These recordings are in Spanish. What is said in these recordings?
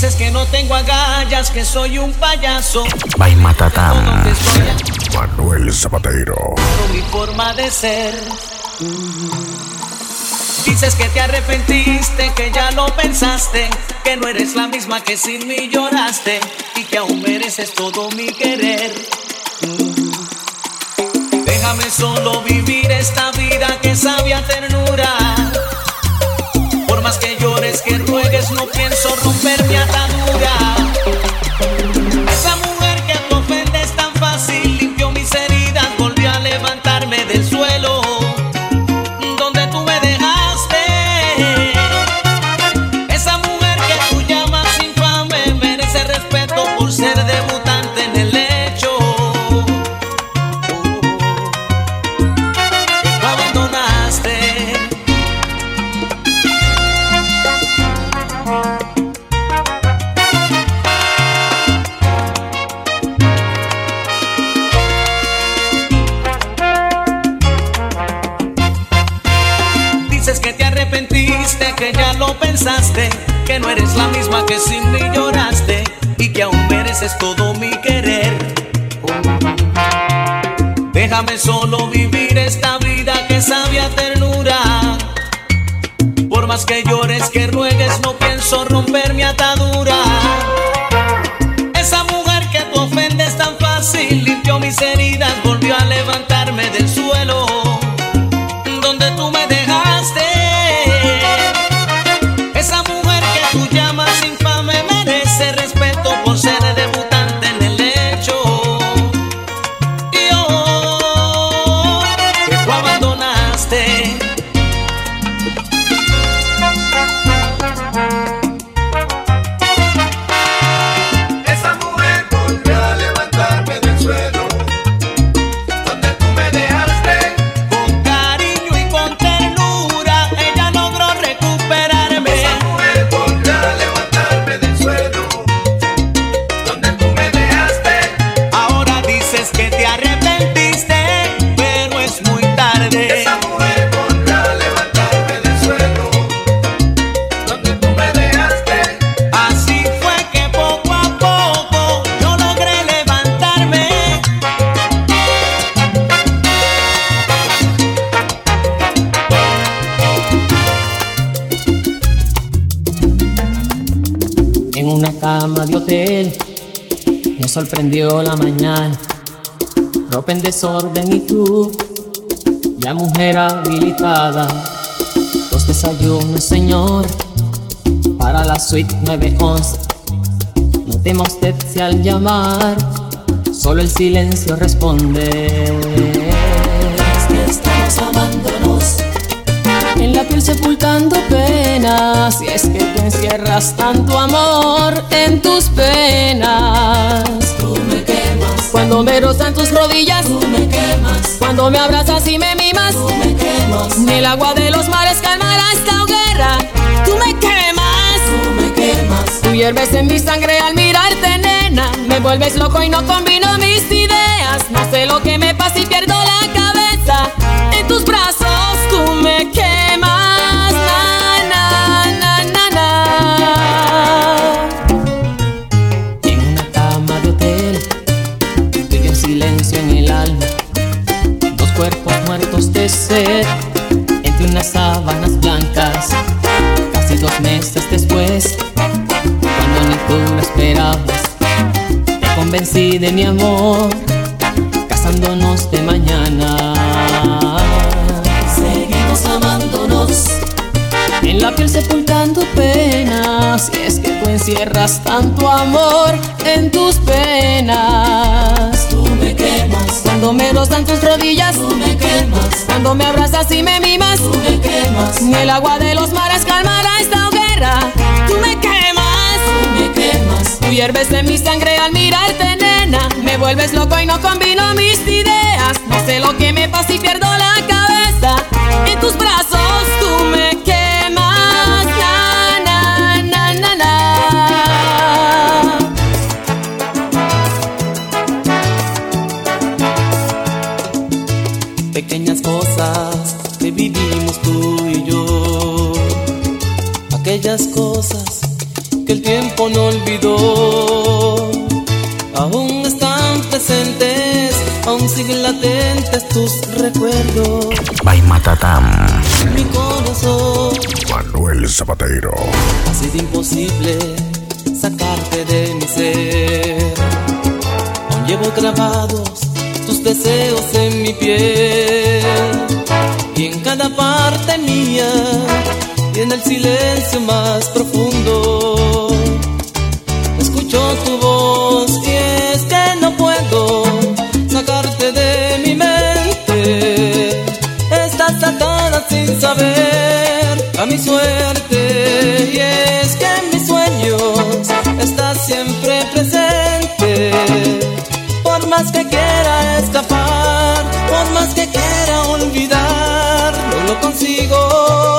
Dices que no tengo agallas, que soy un payaso. By Matatam. Manuel Zapatero. Por mi forma de ser. Dices que te arrepentiste, que ya lo pensaste, que no eres la misma que sin mí lloraste y que aún mereces todo mi querer. Déjame solo vivir esta vida que sabia ternura. Que llores, que ruegues, no pienso romper mi atadura. Solo En una cama de hotel me sorprendió la mañana. Ropa en desorden y tú, ya mujer habilitada. Los desayunos, señor, para la suite 911. No tema usted si al llamar, solo el silencio responde. En la piel sepultando penas. Y es que tú encierras tanto amor en tus penas. Tú me quemas. Cuando me rozan tus rodillas, tú me quemas. Cuando me abrazas y me mimas, tú me quemas. Ni el agua de los mares calmará esta hoguera. Tú me quemas. Tú me quemas. Tú hierves en mi sangre al mirarte, nena. Me vuelves loco y no combino mis ideas. No sé lo que me pasa y pierdo la cabeza. De mi amor, casándonos de mañana. Seguimos amándonos. En la piel sepultando penas Y es que tú encierras tanto amor en tus penas. Tú me quemas. Cuando me rozan tus rodillas Tú me quemas. Cuando me abrazas y me mimas Tú me quemas. Ni el agua de los mares calmará esta hoguera. Tú me quemas hierves en mi sangre al mirarte nena. Me vuelves loco y no combino mis ideas. No sé lo que me pasa y pierdo Zapatero. ha sido imposible sacarte de mi ser. Aún llevo grabados tus deseos en mi piel y en cada parte mía y en el silencio más profundo. Consigo.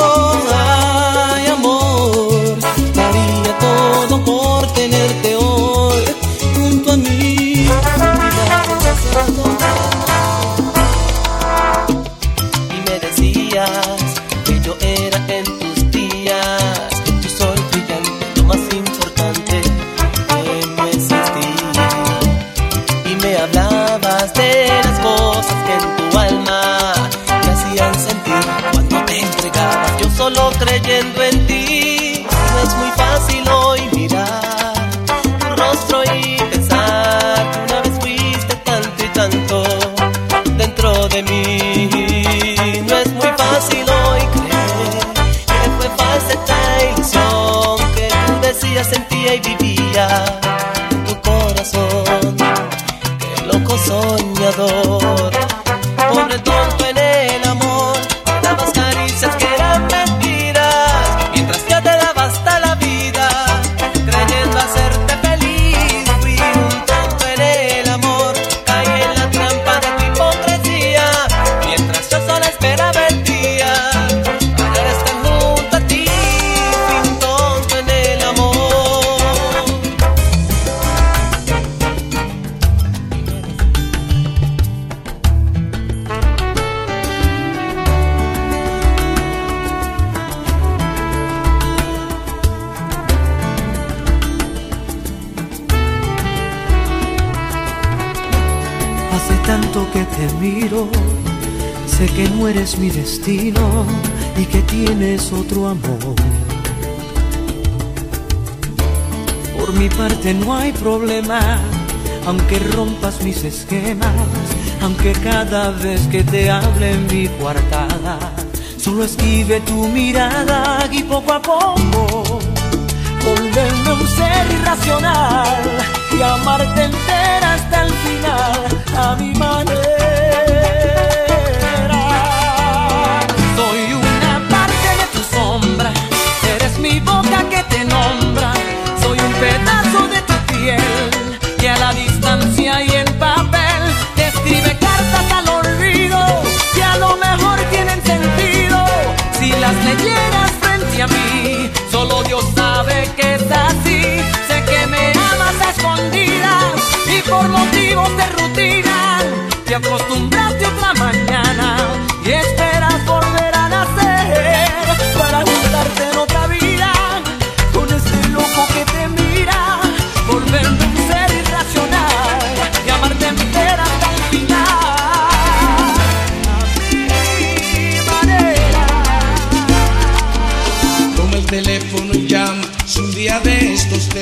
Te miro, sé que no eres mi destino y que tienes otro amor. Por mi parte no hay problema, aunque rompas mis esquemas, aunque cada vez que te hable en mi coartada, solo esquive tu mirada y poco a poco volverme un ser irracional y amarte entera hasta el final a mi manera. Mi boca que te nombra,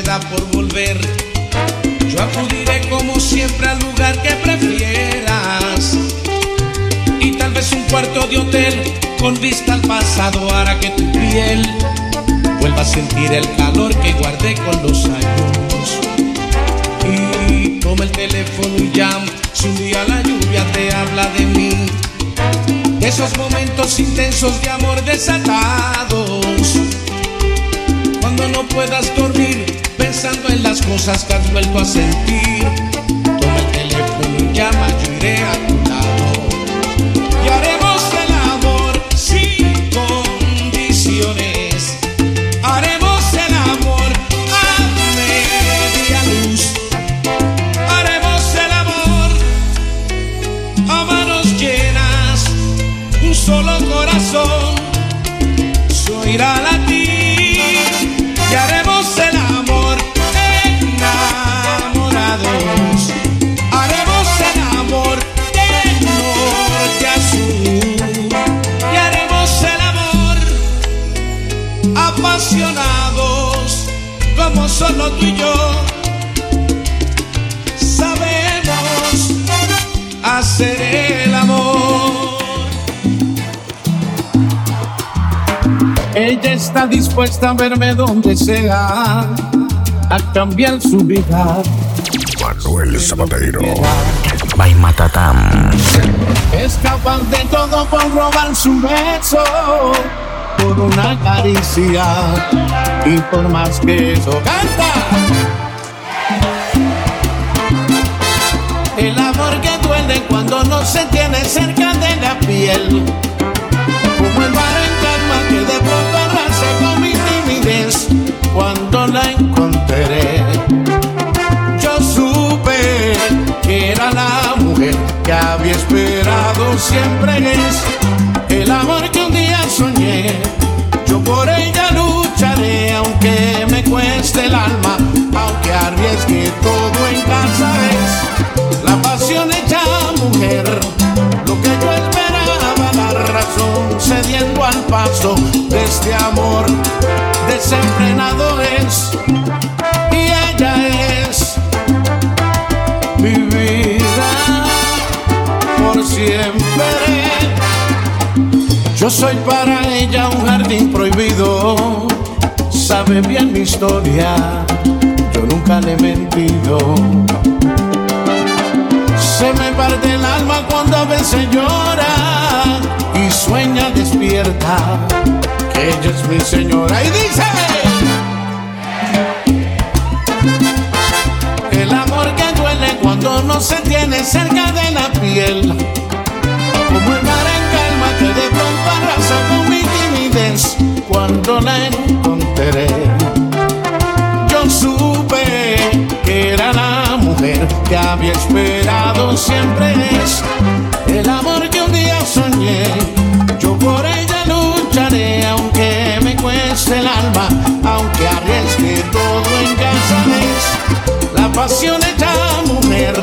da por volver, yo acudiré como siempre al lugar que prefieras. Y tal vez un cuarto de hotel con vista al pasado hará que tu piel vuelva a sentir el calor que guardé con los años. Y toma el teléfono y llama. Si un día la lluvia te habla de mí, esos momentos intensos de amor desatados. Cuando no puedas dormir pensando en las cosas que has vuelto a sentir, toma el teléfono y llama, yo iré a solo tú y yo sabemos hacer el amor. Ella está dispuesta a verme donde sea, a cambiar su vida. Manuel Zapatero. By Matatam. Es capaz de todo por robar su beso, por una caricia y por más que eso. ¡Canta! El amor que duele cuando no se tiene cerca de la piel. Como el mar en calma que de pronto con mi timidez cuando la encontré. Yo supe que era la mujer que había esperado siempre es el amor que paso de este amor desenfrenado es y ella es mi vida por siempre. Yo soy para ella un jardín prohibido. Sabe bien mi historia, yo nunca le he mentido. Se me parte el alma cuando a veces llora y sueña que ella es mi señora. Y dice. El amor que duele cuando no se tiene cerca de la piel. Como el mar en calma que de pronto arrasa con mi timidez cuando la encontré. Yo supe que era la mujer que había esperado siempre es el amor que un día soñé. El alma, aunque arriesgue todo en casa es la pasión hecha mujer.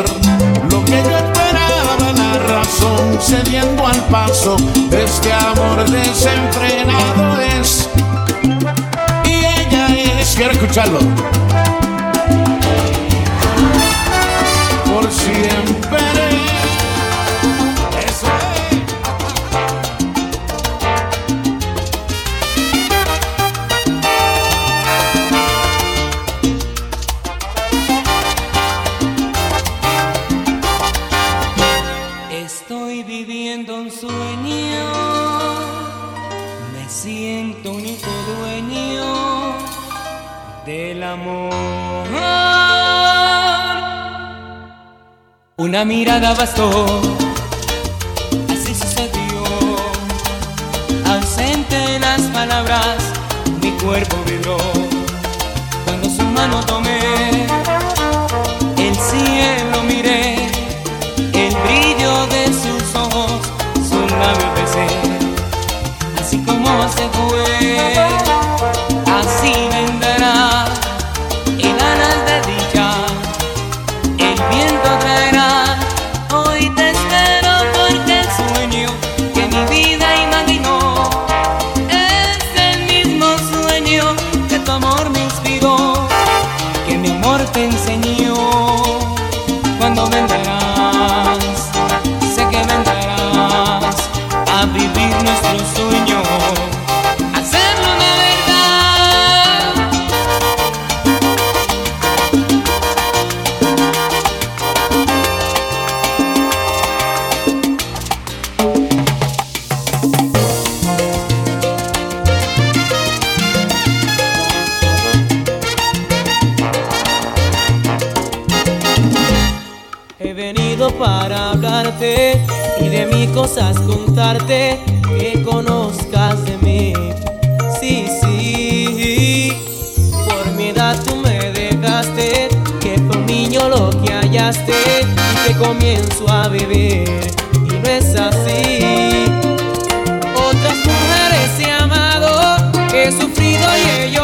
Lo que yo esperaba, la razón cediendo al paso de este amor desenfrenado es. Y ella es, quiero escucharlo. Una mirada bastó, así sucedió. Ausente las palabras, mi cuerpo te enseñó cuando vendrás, sé que vendrás a vivir nuestro sueño, he sufrido y he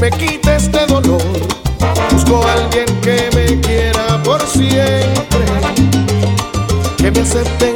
me quite este dolor. Busco a alguien que me quiera por siempre que me acepte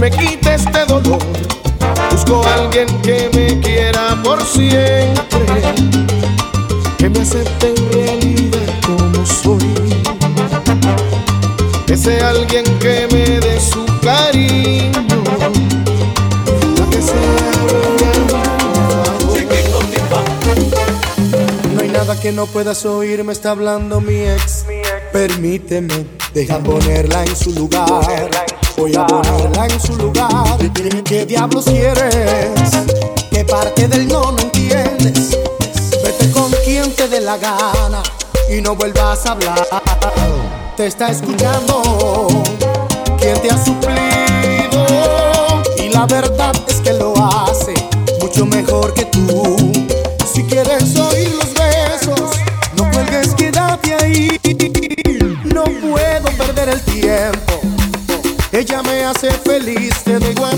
me quite este dolor. Busco a alguien que me quiera por siempre, que me acepte en realidad como soy. Que sea alguien que me dé su cariño, la que sea No hay nada que no puedas oír, me está hablando mi ex. Permíteme, deja ponerla en su lugar. Voy a ponerla en su lugar. ¿Qué diablos quieres? ¿Qué parte del no no entiendes? Vete con quien te dé la gana y no vuelvas a hablar. Te está escuchando quien te ha suplido. Y la verdad es que lo hace mucho mejor que tú. Si quieres oír los besos, no cuelgues, quédate ahí. Me hace feliz, te dejo a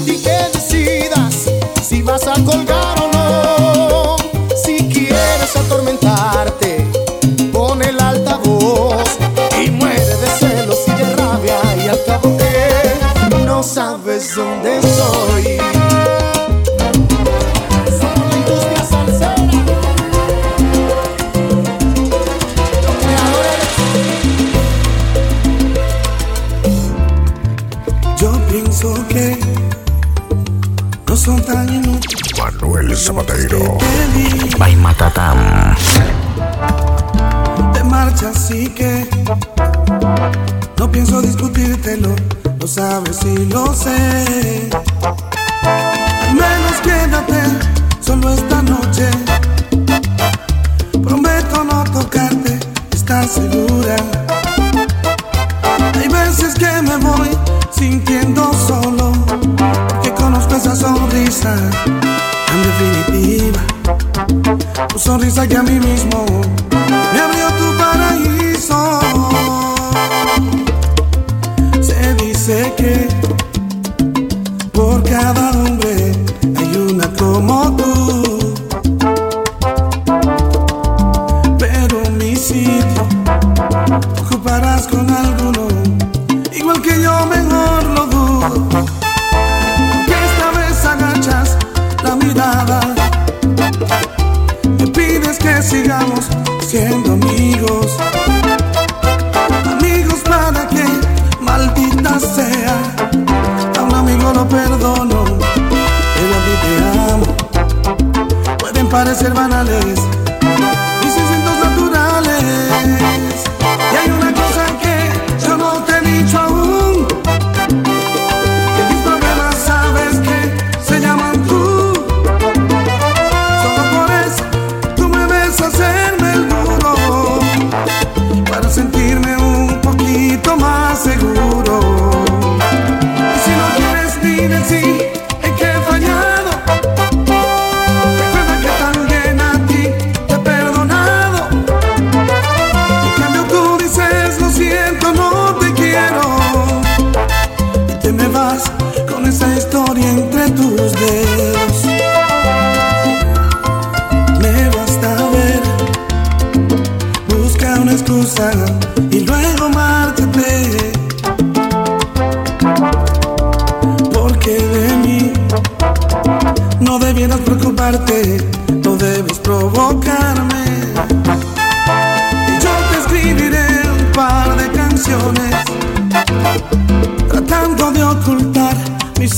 Prometo no tocarte, ¿estás segura? Hay veces que me voy sintiendo solo, que conozco esa sonrisa tan definitiva. Tu sonrisa que a mí mismo me abrió tu paraíso. Se dice que por cada hombre hay una como tú. Con alguno, igual que yo mejor lo dudo. Que esta vez agachas la mirada me pides que sigamos siendo amigos. Amigos para que maldita sea. A un amigo lo perdono, pero a ti te amo. Pueden parecer banales,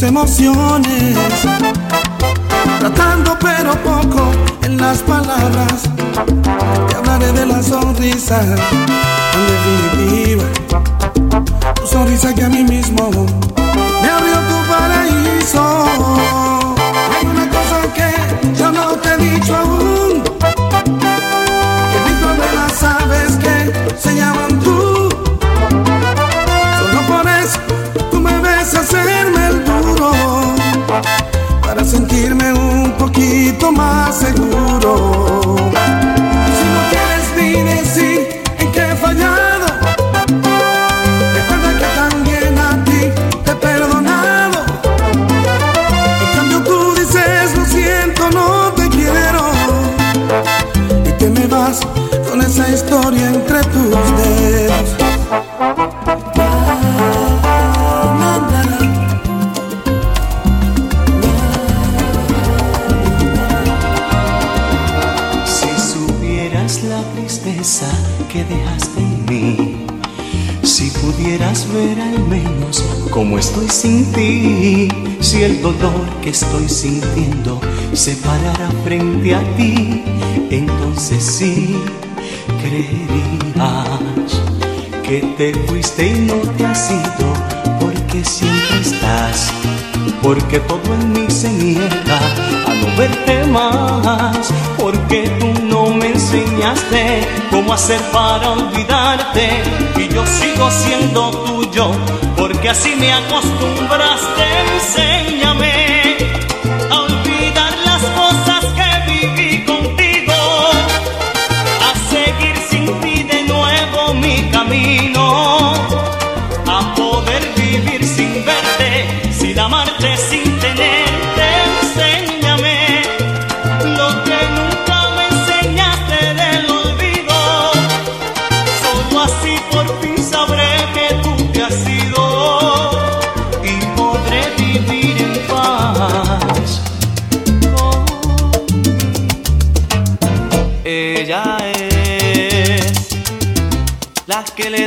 emociones, tratando pero poco en las palabras. Te hablaré de la sonrisa, en definitiva, tu sonrisa que a mí mismo me abrió poquito más seguro. Si no quieres ni decir en qué he fallado, recuerda que también a ti te he perdonado. En cambio tú dices lo siento, no te quiero y te me vas con esa historia entre tus dedos. Cómo estoy sin ti, si el dolor que estoy sintiendo se parara frente a ti, entonces sí creerías que te fuiste y no te has ido, porque siempre estás porque todo en mí se niega a no verte más, porque cómo hacer para olvidarte. Y yo sigo siendo tuyo, porque así me acostumbraste, enséñame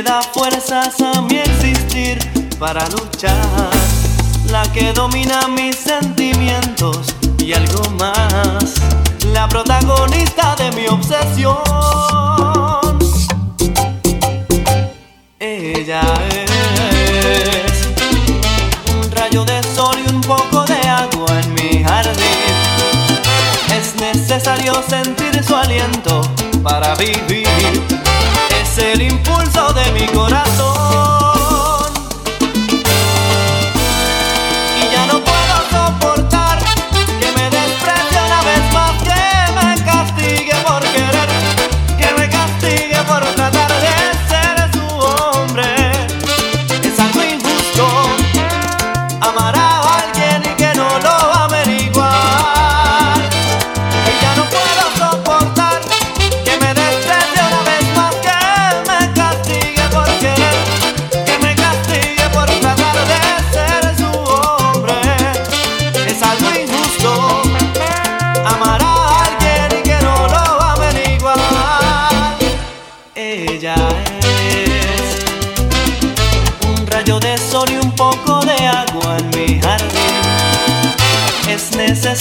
da fuerzas a mi existir para luchar, la que domina mis sentimientos y algo más, la protagonista de mi obsesión. Ella es un rayo de sol y un poco de agua en mi jardín. Es necesario sentir su aliento para vivir. El impulso de mi corazón.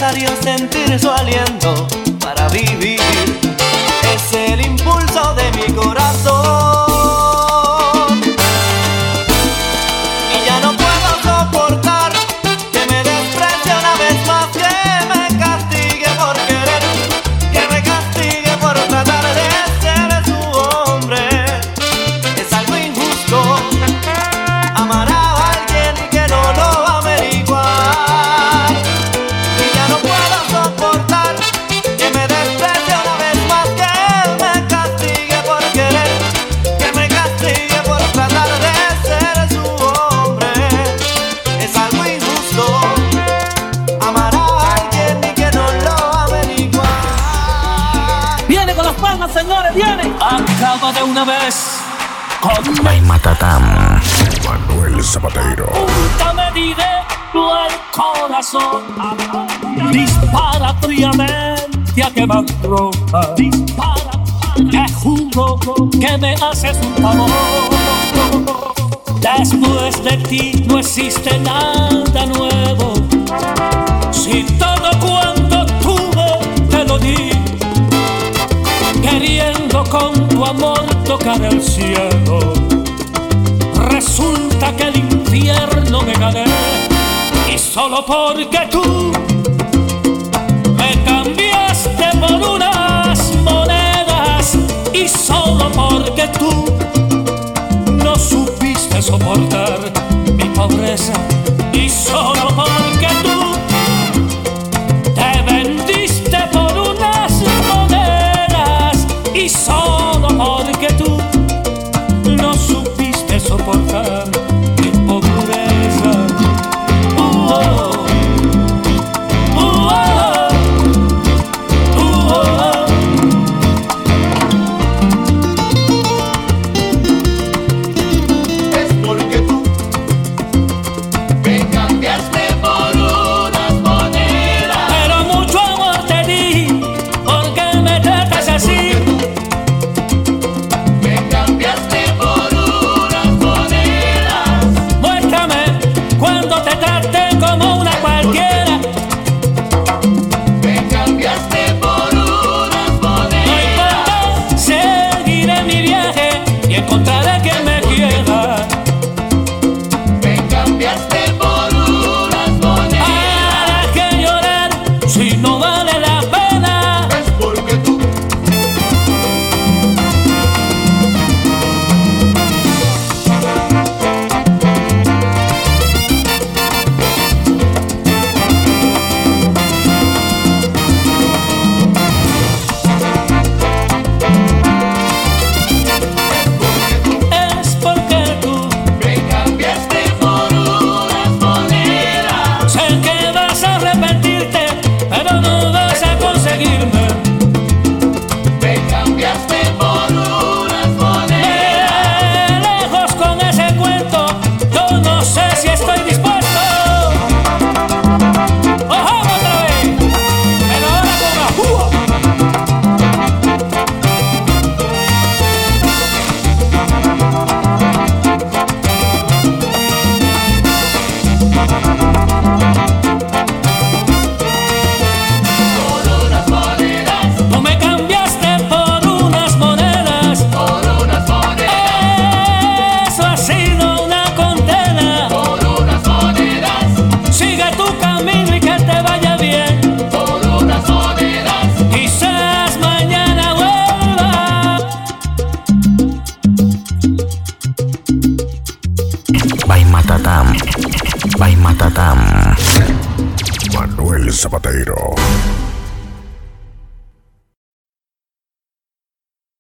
Necesario sentir su aliento todo de una vez. Con By Matatam. Manuel Zapatero. Nunca me directo el corazón. Dispara fríamente a quemar ropa. Dispara, te juro que me haces un favor. Después de ti no existe nada nuevo. Si todo cuanto tuve te lo di, queriendo con tu amor tocar el cielo. Resulta que el infierno me gané y solo porque tú